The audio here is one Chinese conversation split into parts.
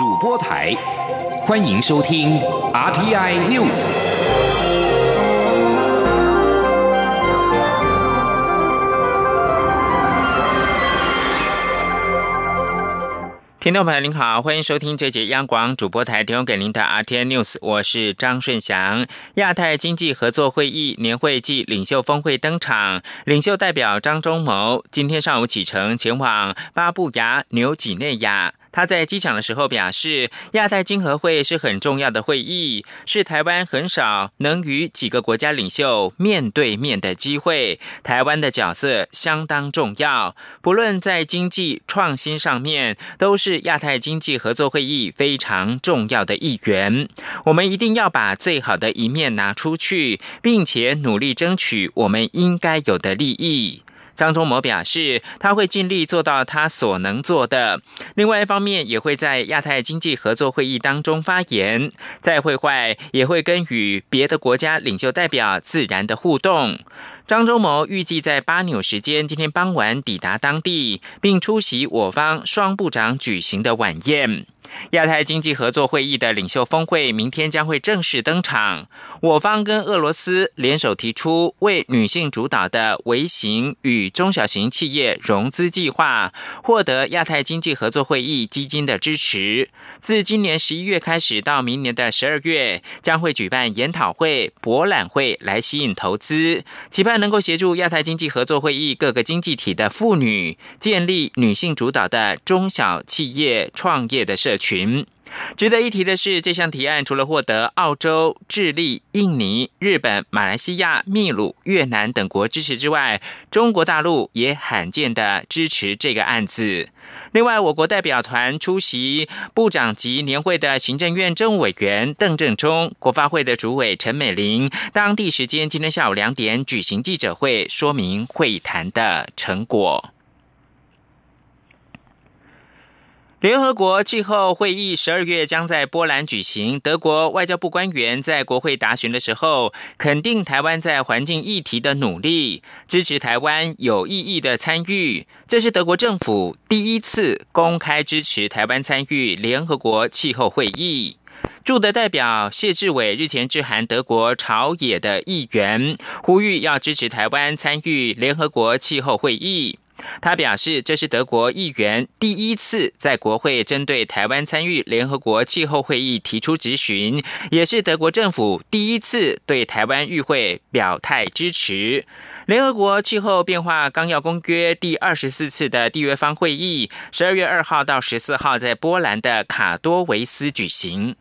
主播台，欢迎收听 RTI News。听众朋友您好，欢迎收听这节央广主播台提供给您的 R T I News，我是张顺祥。亚太经济合作会议年会暨领袖峰会登场，领袖代表张忠谋今天上午启程前往巴布亚纽几内亚。他在机场的时候表示，亚太经合会是很重要的会议，是台湾很少能与几个国家领袖面对面的机会。台湾的角色相当重要，不论在经济创新上面，都是亚太经济合作会议非常重要的一员。我们一定要把最好的一面拿出去，并且努力争取我们应该有的利益。张忠谋表示，他会尽力做到他所能做的。另外一方面，也会在亚太经济合作会议当中发言，在会外也会跟与别的国家领袖代表自然的互动。张忠谋预计在巴纽时间今天傍晚抵达当地，并出席我方双部长举行的晚宴。亚太经济合作会议的领袖峰会明天将会正式登场。我方跟俄罗斯联手提出为女性主导的微型与中小型企业融资计划，获得亚太经济合作会议基金的支持。自今年十一月开始到明年的十二月，将会举办研讨会、博览会来吸引投资，期盼。能够协助亚太经济合作会议各个经济体的妇女建立女性主导的中小企业创业的社群。值得一提的是，这项提案除了获得澳洲、智利、印尼、日本、马来西亚、秘鲁、越南等国支持之外，中国大陆也罕见的支持这个案子。另外，我国代表团出席部长级年会的行政院政务委员邓正中、国发会的主委陈美玲，当地时间今天下午两点举行记者会，说明会谈的成果。联合国气候会议十二月将在波兰举行。德国外交部官员在国会答询的时候，肯定台湾在环境议题的努力，支持台湾有意义的参与。这是德国政府第一次公开支持台湾参与联合国气候会议。驻德代表谢志伟日前致函德国朝野的议员，呼吁要支持台湾参与联合国气候会议。他表示，这是德国议员第一次在国会针对台湾参与联合国气候会议提出质询，也是德国政府第一次对台湾议会表态支持。联合国气候变化纲要公约第二十四次的缔约方会议，十二月二号到十四号在波兰的卡多维斯举行。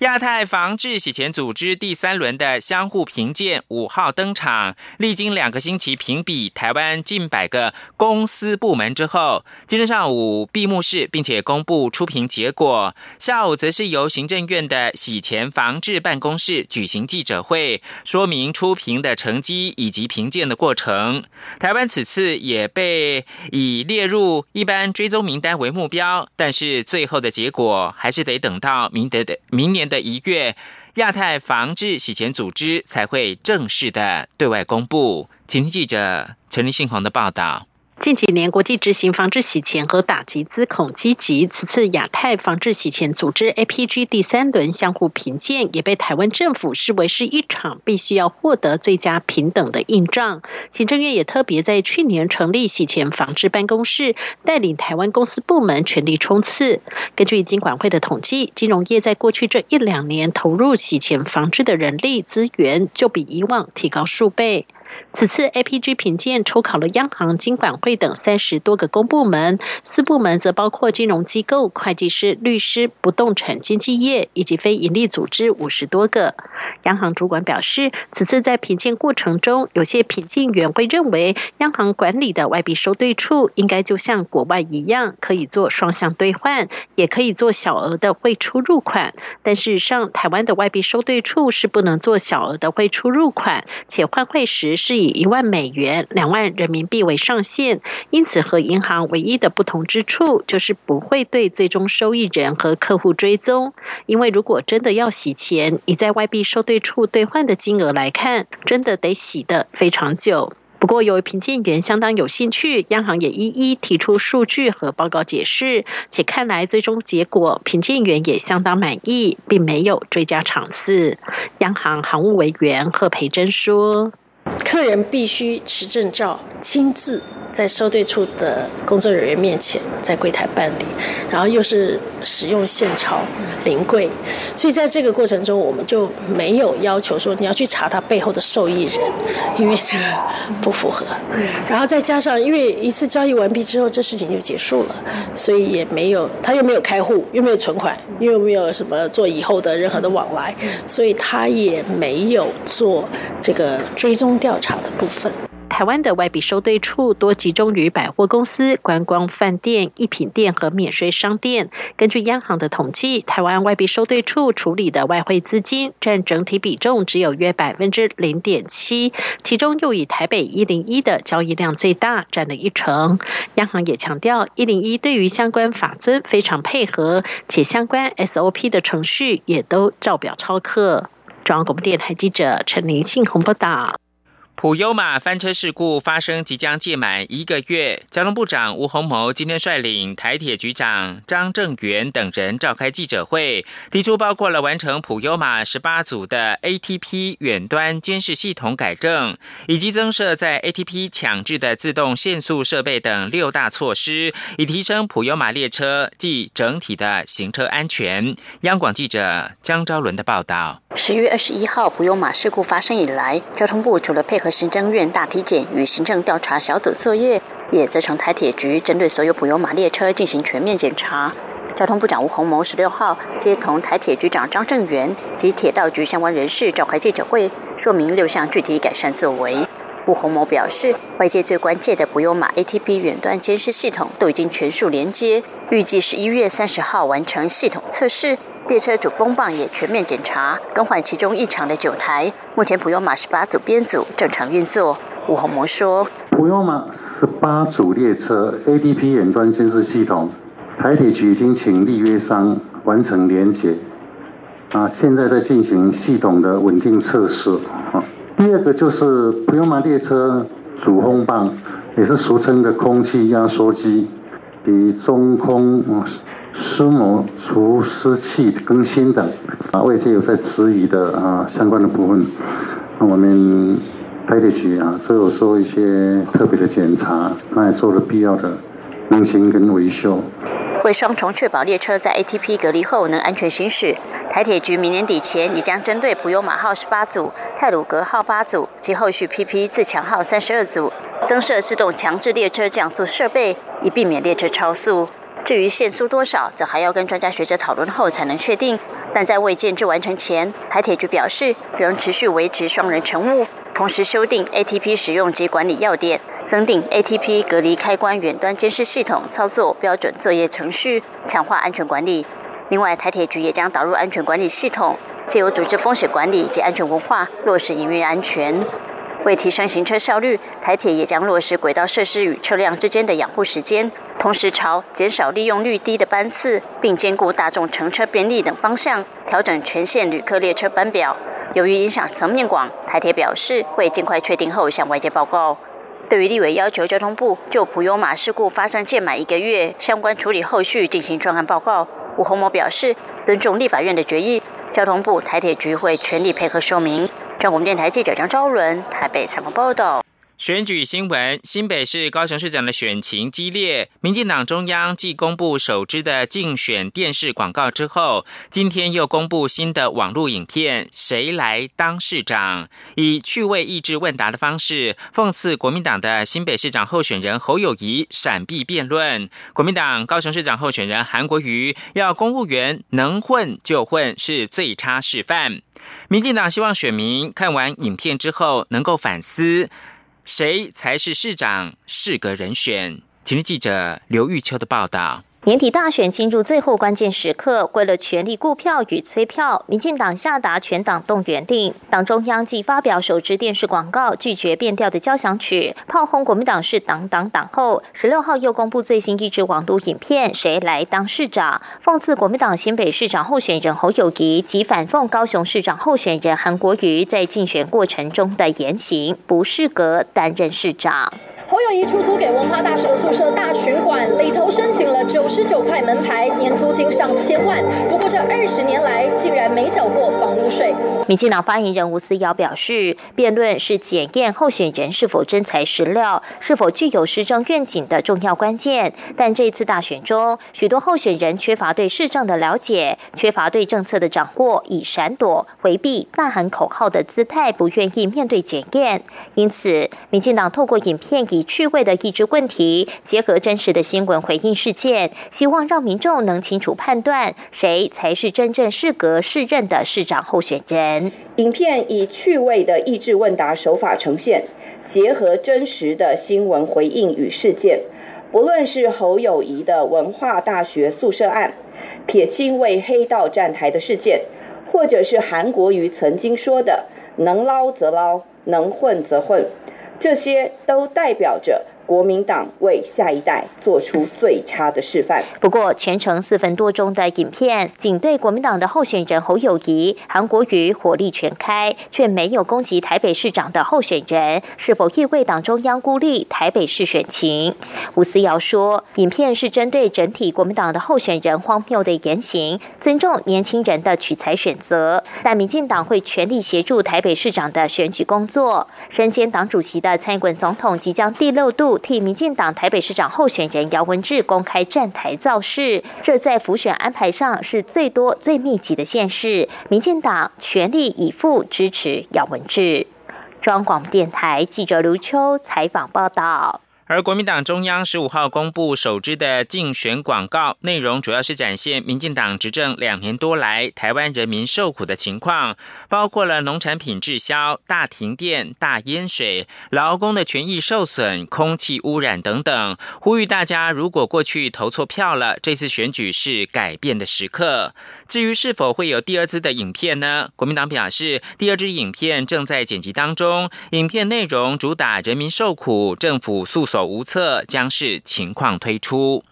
亚太防治洗钱组织第三轮的相互评鉴五号登场，历经两个星期评比台湾近百个公司部门之后，今天上午闭幕式，并且公布出评结果。下午则是由行政院的洗钱防治办公室举行记者会，说明出评的成绩以及评鉴的过程。台湾此次也被以列入一般追踪名单为目标，但是最后的结果还是得等到明德的明年。的一月，亚太防治洗钱组织才会正式的对外公布。请听记者陈立信宏的报道。近几年，国际执行防治洗钱和打击资恐积极。此次亚太防治洗钱组织 （APG） 第三轮相互评鉴，也被台湾政府视为是一场必须要获得最佳平等的硬仗。行政院也特别在去年成立洗钱防治办公室，带领台湾公司部门全力冲刺。根据金管会的统计，金融业在过去这一两年投入洗钱防治的人力资源，就比以往提高数倍。此次 APG 评鉴抽考了央行、金管会等三十多个公部门，四部门则包括金融机构、会计师、律师、不动产经纪业以及非营利组织五十多个。央行主管表示，此次在评鉴过程中，有些评鉴员会认为，央行管理的外币收兑处应该就像国外一样，可以做双向兑换，也可以做小额的汇出入款。但事实上，台湾的外币收兑处是不能做小额的汇出入款，且换汇时是。是以一万美元、两万人民币为上限，因此和银行唯一的不同之处就是不会对最终受益人和客户追踪。因为如果真的要洗钱，以在外币收兑处兑换的金额来看，真的得洗的非常久。不过，由于评鉴员相当有兴趣，央行也一一提出数据和报告解释，且看来最终结果评鉴员也相当满意，并没有追加场次。央行行务委员贺培珍说。客人必须持证照，亲自在收兑处的工作人员面前在柜台办理，然后又是使用现钞临柜，所以在这个过程中，我们就没有要求说你要去查他背后的受益人，因为这个不符合。然后再加上，因为一次交易完毕之后，这事情就结束了，所以也没有他又没有开户，又没有存款，又没有什么做以后的任何的往来，所以他也没有做这个追踪调查的部分。台湾的外币收兑处多集中于百货公司、观光饭店、一品店和免税商店。根据央行的统计，台湾外币收兑处处理的外汇资金占整体比重只有约百分之零点七，其中又以台北一零一的交易量最大，占了一成。央行也强调，一零一对于相关法尊非常配合，且相关 SOP 的程序也都照表抄课。中央广播电台记者陈林信鸿报道。普悠马翻车事故发生即将届满一个月，交通部长吴鸿谋今天率领台铁局长张正元等人召开记者会，提出包括了完成普悠马十八组的 ATP 远端监视系统改正，以及增设在 ATP 强制的自动限速设备等六大措施，以提升普悠马列车及整体的行车安全。央广记者江昭伦的报道：十月二十一号普悠马事故发生以来，交通部除了配合行政院大体检与行政调查小组作业，也责成台铁局针对所有普悠马列车进行全面检查。交通部长吴鸿谋十六号接同台铁局长张正元及铁道局相关人士召开记者会，说明六项具体改善作为。吴鸿谋表示，外界最关切的普悠马 ATP 远端监视系统都已经全数连接，预计十一月三十号完成系统测试。列车主风棒也全面检查，更换其中异常的九台。目前普悠马十八组编组正常运作。吴鸿谋说：“普悠马十八组列车 ADP 远端监视系统，台铁局已经请立约商完成连接，啊，现在在进行系统的稳定测试。啊，第二个就是普悠马列车主风棒，也是俗称的空气压缩机，及中空。”湿膜除湿器更新等啊，外界有在质疑的啊相关的部分，那我们台铁局啊都有做一些特别的检查，那也做了必要的更新跟维修。为双重确保列车在 ATP 隔离后能安全行驶，台铁局明年底前也将针对普悠马号十八组、泰鲁格号八组及后续 PP 自强号三十二组，增设自动强制列车降速设备，以避免列车超速。至于限速多少，则还要跟专家学者讨论后才能确定。但在未建制完成前，台铁局表示仍持续维持双人乘务，同时修订 ATP 使用及管理要点，增订 ATP 隔离开关远端监视系统操作标准作业程序，强化安全管理。另外，台铁局也将导入安全管理系统，借由组织风险管理及安全文化，落实营运安全。为提升行车效率，台铁也将落实轨道设施与车辆之间的养护时间，同时朝减少利用率低的班次，并兼顾大众乘车便利等方向，调整全线旅客列车班表。由于影响层面广，台铁表示会尽快确定后向外界报告。对于立委要求交通部就普悠马事故发生届满一个月相关处理后续进行专案报告，吴鸿谋表示尊重立法院的决议，交通部台铁局会全力配合说明。中国电台记者张昭伦台北采访报道。选举新闻：新北市高雄市长的选情激烈。民进党中央继公布首支的竞选电视广告之后，今天又公布新的网络影片《谁来当市长》，以趣味益智问答的方式讽刺国民党的新北市长候选人侯友谊闪避辩论。国民党高雄市长候选人韩国瑜要公务员能混就混，是最差示范。民进党希望选民看完影片之后能够反思。谁才是市长？适格人选。请听记者刘玉秋的报道。年底大选进入最后关键时刻，为了全力顾票与催票，民进党下达全党动员令。党中央即发表首支电视广告，拒绝变调的交响曲，炮轰国民党是党党党后。十六号又公布最新一支网络影片，谁来当市长？讽刺国民党新北市长候选人侯友谊及反讽高雄市长候选人韩国瑜在竞选过程中的言行，不适格担任市长。侯友谊出租给文化大学宿舍大群馆，里头申请了九十九块门牌，年租金上千万。不过这二十年来，竟然没缴过房屋税。民进党发言人吴思瑶表示，辩论是检验候选人是否真材实料、是否具有施政愿景的重要关键。但这次大选中，许多候选人缺乏对市政的了解，缺乏对政策的掌握，以闪躲、回避、呐喊口号的姿态，不愿意面对检验。因此，民进党透过影片以趣味的益智问题，结合真实的新闻回应事件，希望让民众能清楚判断谁才是真正适格适任的市长候选人。影片以趣味的益智问答手法呈现，结合真实的新闻回应与事件，不论是侯友谊的文化大学宿舍案、铁青为黑道站台的事件，或者是韩国瑜曾经说的“能捞则捞，能混则混”。这些都代表着。国民党为下一代做出最差的示范。不过，全程四分多钟的影片，仅对国民党的候选人侯友谊、韩国瑜火力全开，却没有攻击台北市长的候选人，是否意味党中央孤立台北市选情？吴思瑶说，影片是针对整体国民党的候选人荒谬的言行，尊重年轻人的取材选择，但民进党会全力协助台北市长的选举工作。身兼党主席的蔡英文总统即将第六度。替民进党台北市长候选人姚文智公开站台造势，这在浮选安排上是最多最密集的县市。民进党全力以赴支持姚文智。中央广播电台记者卢秋采访报道。而国民党中央十五号公布首支的竞选广告，内容主要是展现民进党执政两年多来台湾人民受苦的情况，包括了农产品滞销、大停电、大淹水、劳工的权益受损、空气污染等等。呼吁大家，如果过去投错票了，这次选举是改变的时刻。至于是否会有第二支的影片呢？国民党表示，第二支影片正在剪辑当中，影片内容主打人民受苦，政府诉讼。无策，将是情况推出。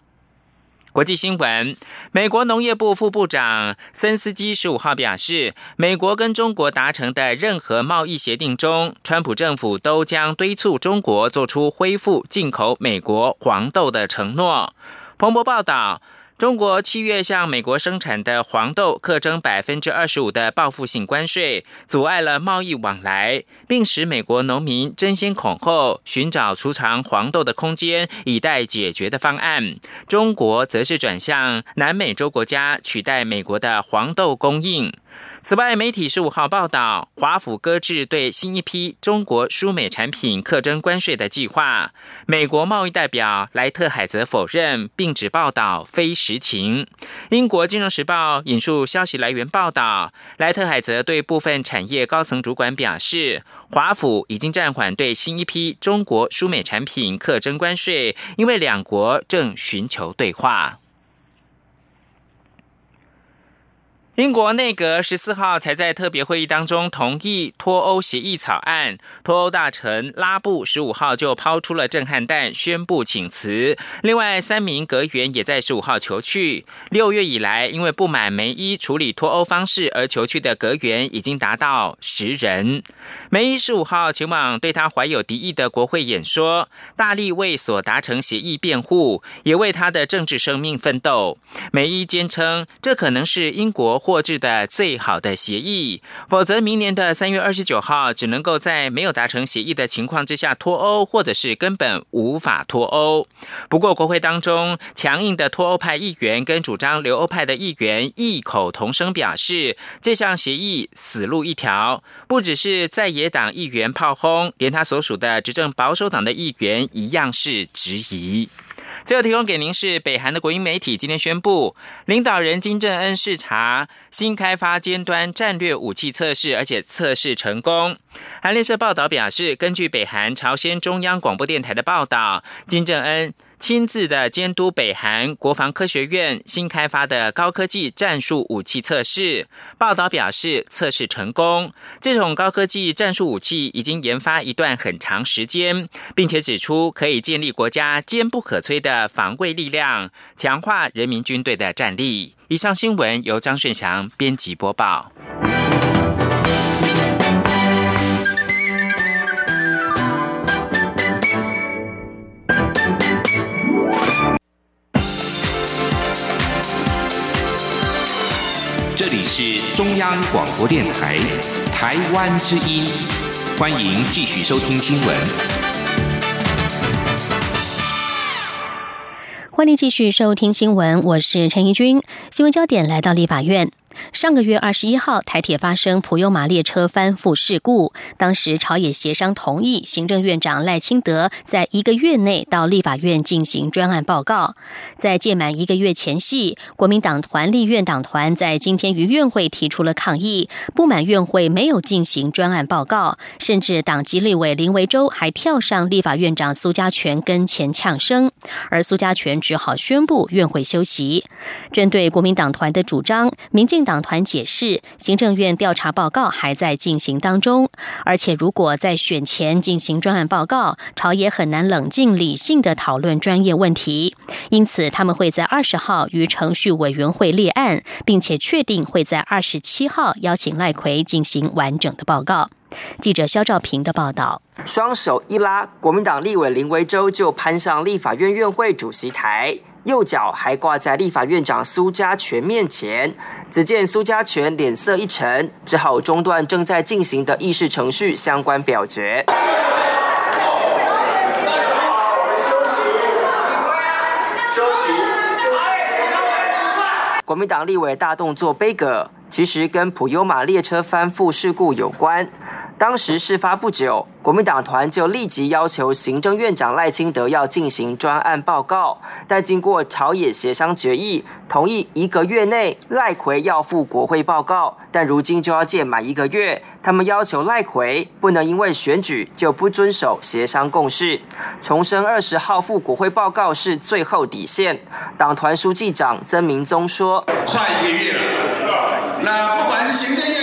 国际新闻：美国农业部副部长森斯基十五号表示，美国跟中国达成的任何贸易协定中，川普政府都将敦促中国做出恢复进口美国黄豆的承诺。彭博报道。中国七月向美国生产的黄豆课征百分之二十五的报复性关税，阻碍了贸易往来，并使美国农民争先恐后寻找储藏黄豆的空间，以待解决的方案。中国则是转向南美洲国家取代美国的黄豆供应。此外，媒体十五号报道，华府搁置对新一批中国输美产品课征关税的计划。美国贸易代表莱特海则否认，并指报道非实情。英国金融时报引述消息来源报道，莱特海则对部分产业高层主管表示，华府已经暂缓对新一批中国输美产品课征关税，因为两国正寻求对话。英国内阁十四号才在特别会议当中同意脱欧协议草案，脱欧大臣拉布十五号就抛出了震撼弹，宣布请辞。另外三名阁员也在十五号求去。六月以来，因为不满梅伊处理脱欧方式而求去的阁员已经达到十人。梅伊十五号前往对他怀有敌意的国会演说，大力为所达成协议辩护，也为他的政治生命奋斗。梅伊坚称，这可能是英国。获致的最好的协议，否则明年的三月二十九号只能够在没有达成协议的情况之下脱欧，或者是根本无法脱欧。不过，国会当中强硬的脱欧派议员跟主张留欧派的议员异口同声表示，这项协议死路一条。不只是在野党议员炮轰，连他所属的执政保守党的议员一样是质疑。最后提供给您是北韩的国营媒体今天宣布，领导人金正恩视察新开发尖端战略武器测试，而且测试成功。韩联社报道表示，根据北韩朝鲜中央广播电台的报道，金正恩。亲自的监督北韩国防科学院新开发的高科技战术武器测试。报道表示，测试成功。这种高科技战术武器已经研发一段很长时间，并且指出可以建立国家坚不可摧的防卫力量，强化人民军队的战力。以上新闻由张顺祥编辑播报。是中央广播电台台湾之音，欢迎继续收听新闻。欢迎继续收听新闻，我是陈怡君。新闻焦点来到立法院。上个月二十一号，台铁发生普悠玛列车翻覆事故。当时朝野协商同意，行政院长赖清德在一个月内到立法院进行专案报告。在届满一个月前夕，国民党团立院党团在今天于院会提出了抗议，不满院会没有进行专案报告，甚至党籍立委林维洲还跳上立法院长苏家全跟前呛声，而苏家全只好宣布院会休息。针对国民党团的主张，民进。党党团解释，行政院调查报告还在进行当中，而且如果在选前进行专案报告，朝野很难冷静理性的讨论专业问题，因此他们会在二十号于程序委员会立案，并且确定会在二十七号邀请赖奎进行完整的报告。记者肖兆平的报道，双手一拉，国民党立委林维洲就攀上立法院院会主席台。右脚还挂在立法院长苏家全面前，只见苏家全脸色一沉，只好中断正在进行的议事程序相关表决。国民党立委大动作杯葛，其实跟普悠玛列车翻覆事故有关。当时事发不久，国民党团就立即要求行政院长赖清德要进行专案报告，但经过朝野协商决议，同意一个月内赖奎要赴国会报告。但如今就要届满一个月，他们要求赖奎不能因为选举就不遵守协商共识，重申二十号赴国会报告是最后底线。党团书记长曾明宗说：“快一个月了，那不管是行政院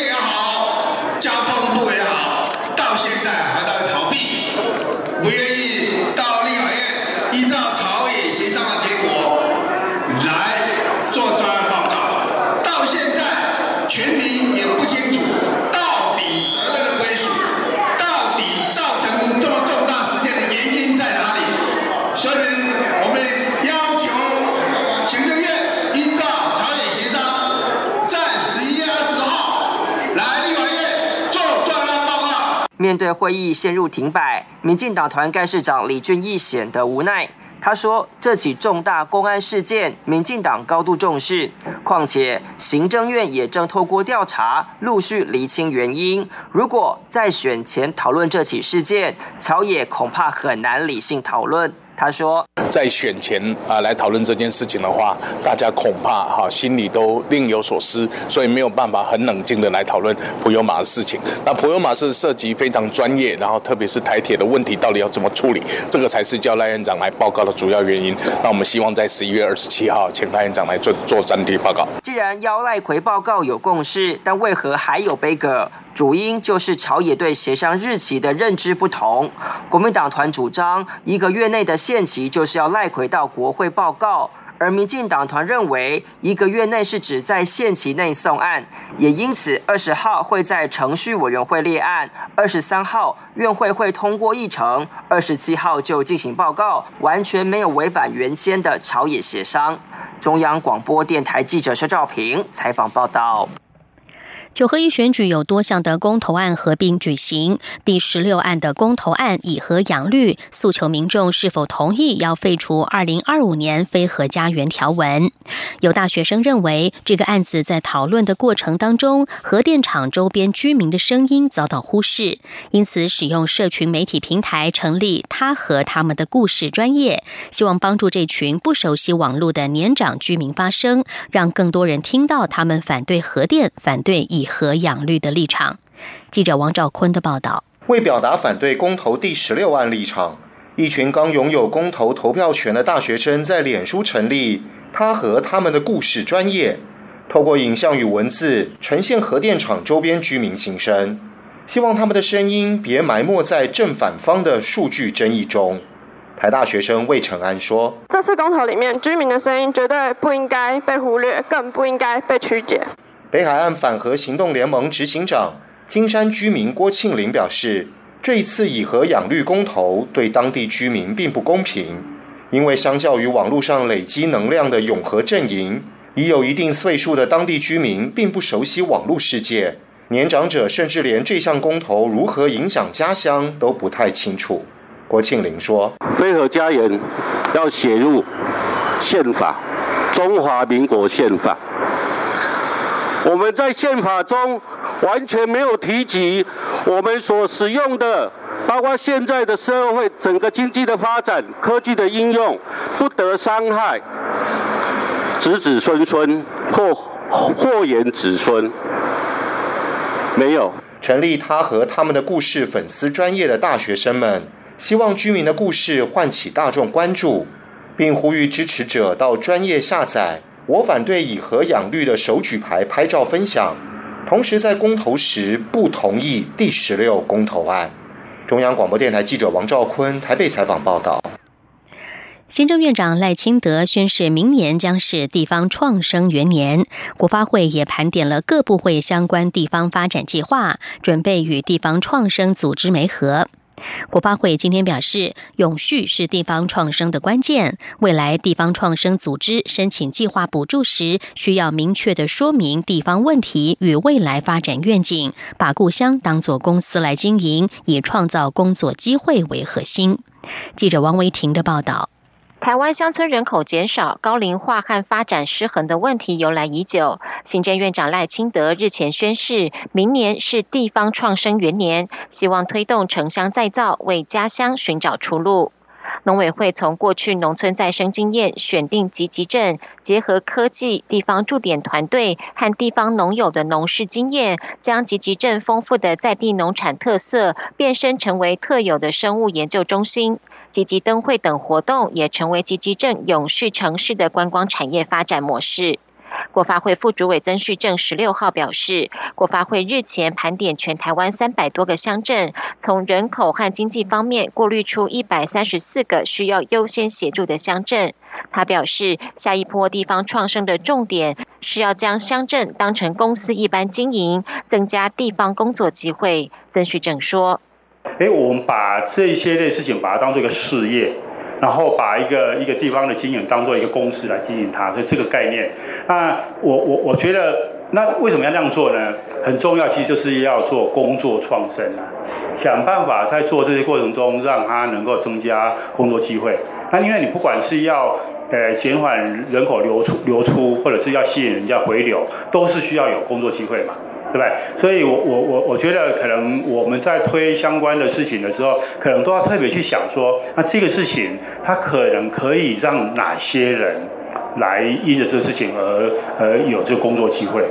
面对会议陷入停摆，民进党团干事长李俊毅显得无奈。他说：“这起重大公安事件，民进党高度重视。况且行政院也正透过调查，陆续厘清原因。如果在选前讨论这起事件，朝野恐怕很难理性讨论。”他说，在选前啊来讨论这件事情的话，大家恐怕哈心里都另有所思，所以没有办法很冷静的来讨论普悠玛的事情。那普悠玛是涉及非常专业，然后特别是台铁的问题到底要怎么处理，这个才是叫赖院长来报告的主要原因。那我们希望在十一月二十七号请赖院长来做做专题报告。既然邀赖奎报告有共识，但为何还有悲歌？主因就是朝野对协商日期的认知不同。国民党团主张一个月内的限期就是要赖回到国会报告，而民进党团认为一个月内是指在限期内送案，也因此二十号会在程序委员会立案，二十三号院会会通过议程，二十七号就进行报告，完全没有违反原先的朝野协商。中央广播电台记者施兆平采访报道。九合一选举有多项的公投案合并举行，第十六案的公投案以核养绿，诉求民众是否同意要废除二零二五年非核家园条文。有大学生认为，这个案子在讨论的过程当中，核电厂周边居民的声音遭到忽视，因此使用社群媒体平台成立他和他们的故事专业，希望帮助这群不熟悉网络的年长居民发声，让更多人听到他们反对核电、反对以。核养绿的立场。记者王兆坤的报道：为表达反对公投第十六案立场，一群刚拥有公投投票权的大学生在脸书成立“他和他们的故事”专业，透过影像与文字呈现核电厂周边居民心声，希望他们的声音别埋没在正反方的数据争议中。台大学生魏成安说：“这次公投里面，居民的声音绝对不应该被忽略，更不应该被曲解。”北海岸反核行动联盟执行长金山居民郭庆林表示。这一次以核养绿公投对当地居民并不公平，因为相较于网络上累积能量的永和阵营，已有一定岁数的当地居民并不熟悉网络世界，年长者甚至连这项公投如何影响家乡都不太清楚。郭庆林说：“非核家园要写入宪法，中华民国宪法。我们在宪法中。”完全没有提及我们所使用的，包括现在的社会整个经济的发展、科技的应用，不得伤害子子孙孙或或延子孙。没有成立他和他们的故事粉丝专业的大学生们，希望居民的故事唤起大众关注，并呼吁支持者到专业下载“我反对以核养绿”的手举牌拍照分享。同时，在公投时不同意第十六公投案。中央广播电台记者王兆坤台北采访报道。行政院长赖清德宣示，明年将是地方创生元年。国发会也盘点了各部会相关地方发展计划，准备与地方创生组织媒合。国发会今天表示，永续是地方创生的关键。未来地方创生组织申请计划补助时，需要明确的说明地方问题与未来发展愿景，把故乡当作公司来经营，以创造工作机会为核心。记者王维婷的报道。台湾乡村人口减少、高龄化和发展失衡的问题由来已久。行政院长赖清德日前宣示，明年是地方创生元年，希望推动城乡再造，为家乡寻找出路。农委会从过去农村再生经验选定集集镇，结合科技、地方驻点团队和地方农友的农事经验，将集集镇丰富的在地农产特色变身成为特有的生物研究中心。积极灯会等活动也成为积极镇永续城市的观光产业发展模式。国发会副主委曾旭正十六号表示，国发会日前盘点全台湾三百多个乡镇，从人口和经济方面过滤出一百三十四个需要优先协助的乡镇。他表示，下一波地方创生的重点是要将乡镇当成公司一般经营，增加地方工作机会。曾旭正说。哎，我们把这些类事情把它当做一个事业，然后把一个一个地方的经营当做一个公司来经营它，所以这个概念。那我我我觉得，那为什么要这样做呢？很重要，其实就是要做工作创生啊，想办法在做这些过程中，让它能够增加工作机会。那因为你不管是要呃减缓人口流出流出，或者是要吸引人家回流，都是需要有工作机会嘛。对不对？所以，我我我我觉得，可能我们在推相关的事情的时候，可能都要特别去想说，那这个事情它可能可以让哪些人来因着这个事情而而有这个工作机会。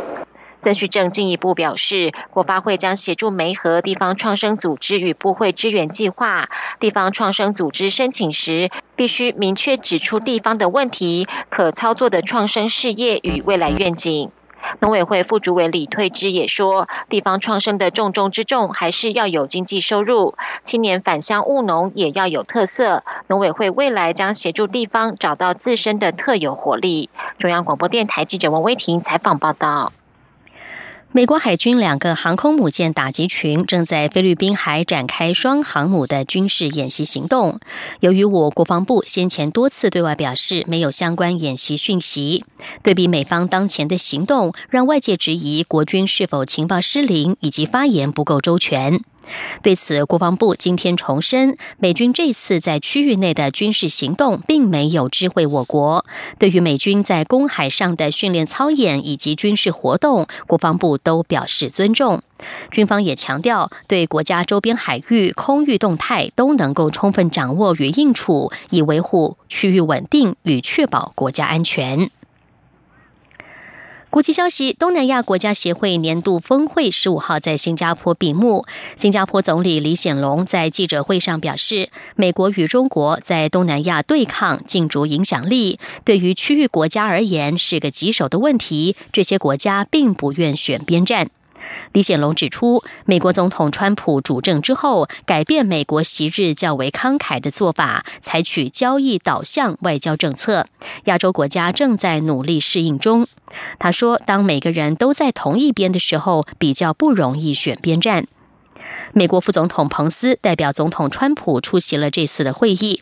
曾旭正进一步表示，国发会将协助媒合地方创生组织与部会支援计划。地方创生组织申请时，必须明确指出地方的问题、可操作的创生事业与未来愿景。农委会副主委李退之也说，地方创生的重中之重还是要有经济收入，青年返乡务农也要有特色。农委会未来将协助地方找到自身的特有活力。中央广播电台记者王威婷采访报道。美国海军两个航空母舰打击群正在菲律宾海展开双航母的军事演习行动。由于我国防部先前多次对外表示没有相关演习讯息，对比美方当前的行动，让外界质疑国军是否情报失灵以及发言不够周全。对此，国防部今天重申，美军这次在区域内的军事行动并没有知会我国。对于美军在公海上的训练操演以及军事活动，国防部都表示尊重。军方也强调，对国家周边海域空域动态都能够充分掌握与应处，以维护区域稳定与确保国家安全。国际消息：东南亚国家协会年度峰会十五号在新加坡闭幕。新加坡总理李显龙在记者会上表示，美国与中国在东南亚对抗竞逐影响力，对于区域国家而言是个棘手的问题。这些国家并不愿选边站。李显龙指出，美国总统川普主政之后，改变美国昔日较为慷慨的做法，采取交易导向外交政策。亚洲国家正在努力适应中。他说：“当每个人都在同一边的时候，比较不容易选边站。”美国副总统彭斯代表总统川普出席了这次的会议。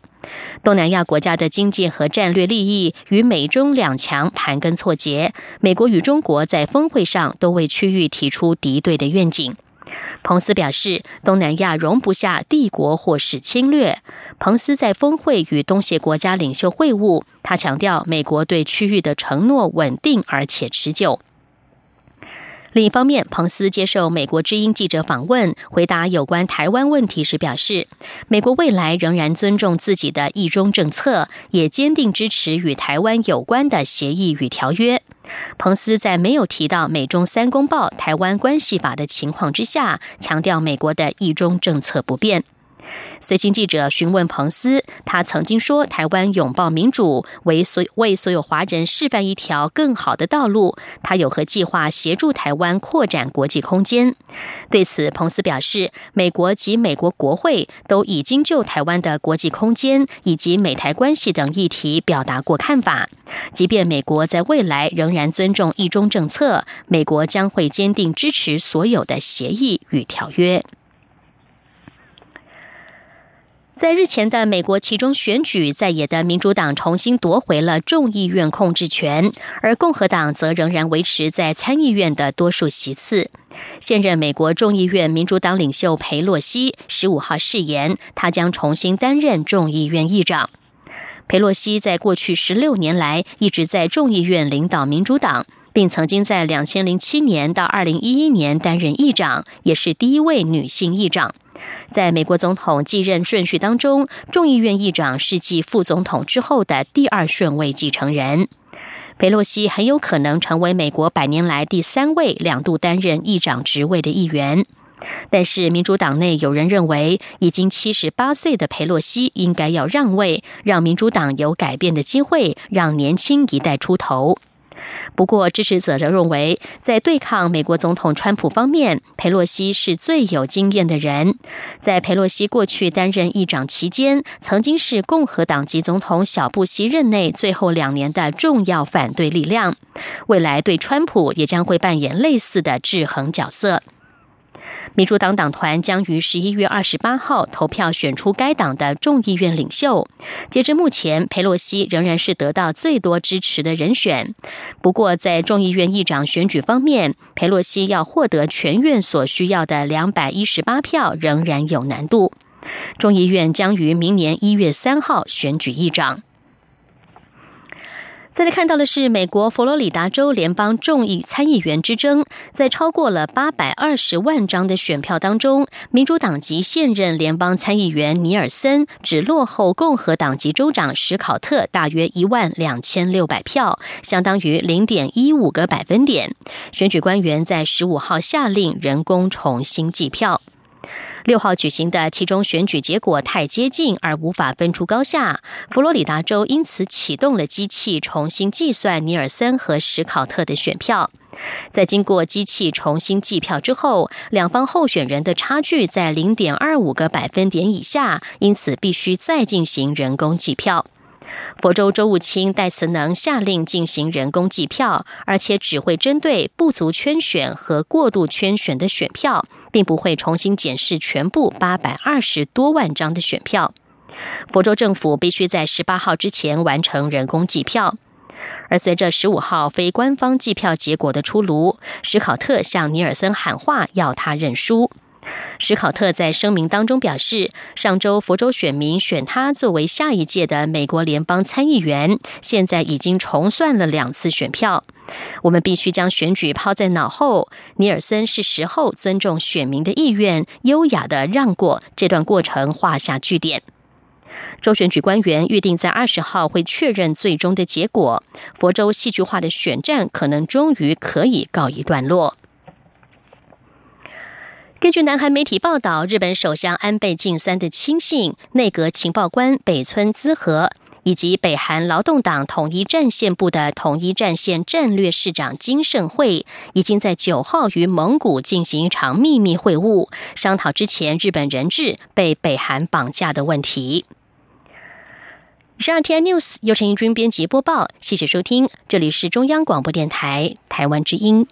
东南亚国家的经济和战略利益与美中两强盘根错节，美国与中国在峰会上都为区域提出敌对的愿景。彭斯表示，东南亚容不下帝国或是侵略。彭斯在峰会与东协国家领袖会晤，他强调美国对区域的承诺稳定而且持久。另一方面，彭斯接受美国之音记者访问，回答有关台湾问题时表示，美国未来仍然尊重自己的一中政策，也坚定支持与台湾有关的协议与条约。彭斯在没有提到美中三公报、台湾关系法的情况之下，强调美国的一中政策不变。随行记者询问彭斯，他曾经说台湾拥抱民主，为所为所有华人示范一条更好的道路。他有何计划协助台湾扩展国际空间？对此，彭斯表示，美国及美国国会都已经就台湾的国际空间以及美台关系等议题表达过看法。即便美国在未来仍然尊重一中政策，美国将会坚定支持所有的协议与条约。在日前的美国其中选举，在野的民主党重新夺回了众议院控制权，而共和党则仍然维持在参议院的多数席次。现任美国众议院民主党领袖佩洛西十五号誓言，他将重新担任众议院议长。佩洛西在过去十六年来一直在众议院领导民主党，并曾经在两千零七年到二零一一年担任议长，也是第一位女性议长。在美国总统继任顺序当中，众议院议长是继副总统之后的第二顺位继承人。佩洛西很有可能成为美国百年来第三位两度担任议长职位的议员。但是，民主党内有人认为，已经七十八岁的佩洛西应该要让位，让民主党有改变的机会，让年轻一代出头。不过，支持者则认为，在对抗美国总统川普方面，佩洛西是最有经验的人。在佩洛西过去担任议长期间，曾经是共和党籍总统小布希任内最后两年的重要反对力量。未来对川普也将会扮演类似的制衡角色。民主党党团将于十一月二十八号投票选出该党的众议院领袖。截至目前，佩洛西仍然是得到最多支持的人选。不过，在众议院议长选举方面，佩洛西要获得全院所需要的两百一十八票仍然有难度。众议院将于明年一月三号选举议长。再来看到的是，美国佛罗里达州联邦众议参议员之争，在超过了八百二十万张的选票当中，民主党籍现任联邦参议员尼尔森只落后共和党籍州长史考特大约一万两千六百票，相当于零点一五个百分点。选举官员在十五号下令人工重新计票。六号举行的其中选举结果太接近而无法分出高下，佛罗里达州因此启动了机器重新计算尼尔森和史考特的选票。在经过机器重新计票之后，两方候选人的差距在零点二五个百分点以下，因此必须再进行人工计票。佛州州务卿戴慈能下令进行人工计票，而且只会针对不足圈选和过度圈选的选票，并不会重新检视全部八百二十多万张的选票。佛州政府必须在十八号之前完成人工计票。而随着十五号非官方计票结果的出炉，史考特向尼尔森喊话，要他认输。史考特在声明当中表示，上周佛州选民选他作为下一届的美国联邦参议员，现在已经重算了两次选票。我们必须将选举抛在脑后。尼尔森是时候尊重选民的意愿，优雅的让过这段过程，画下句点。州选举官员预定在二十号会确认最终的结果，佛州戏剧化的选战可能终于可以告一段落。根据南韩媒体报道，日本首相安倍晋三的亲信、内阁情报官北村滋和。以及北韩劳动党统一战线部的统一战线战略市长金盛会，已经在九号于蒙古进行一场秘密会晤，商讨之前日本人质被北韩绑架的问题。十二天 news 由陈义军编辑播报，谢谢收听，这里是中央广播电台台湾之音。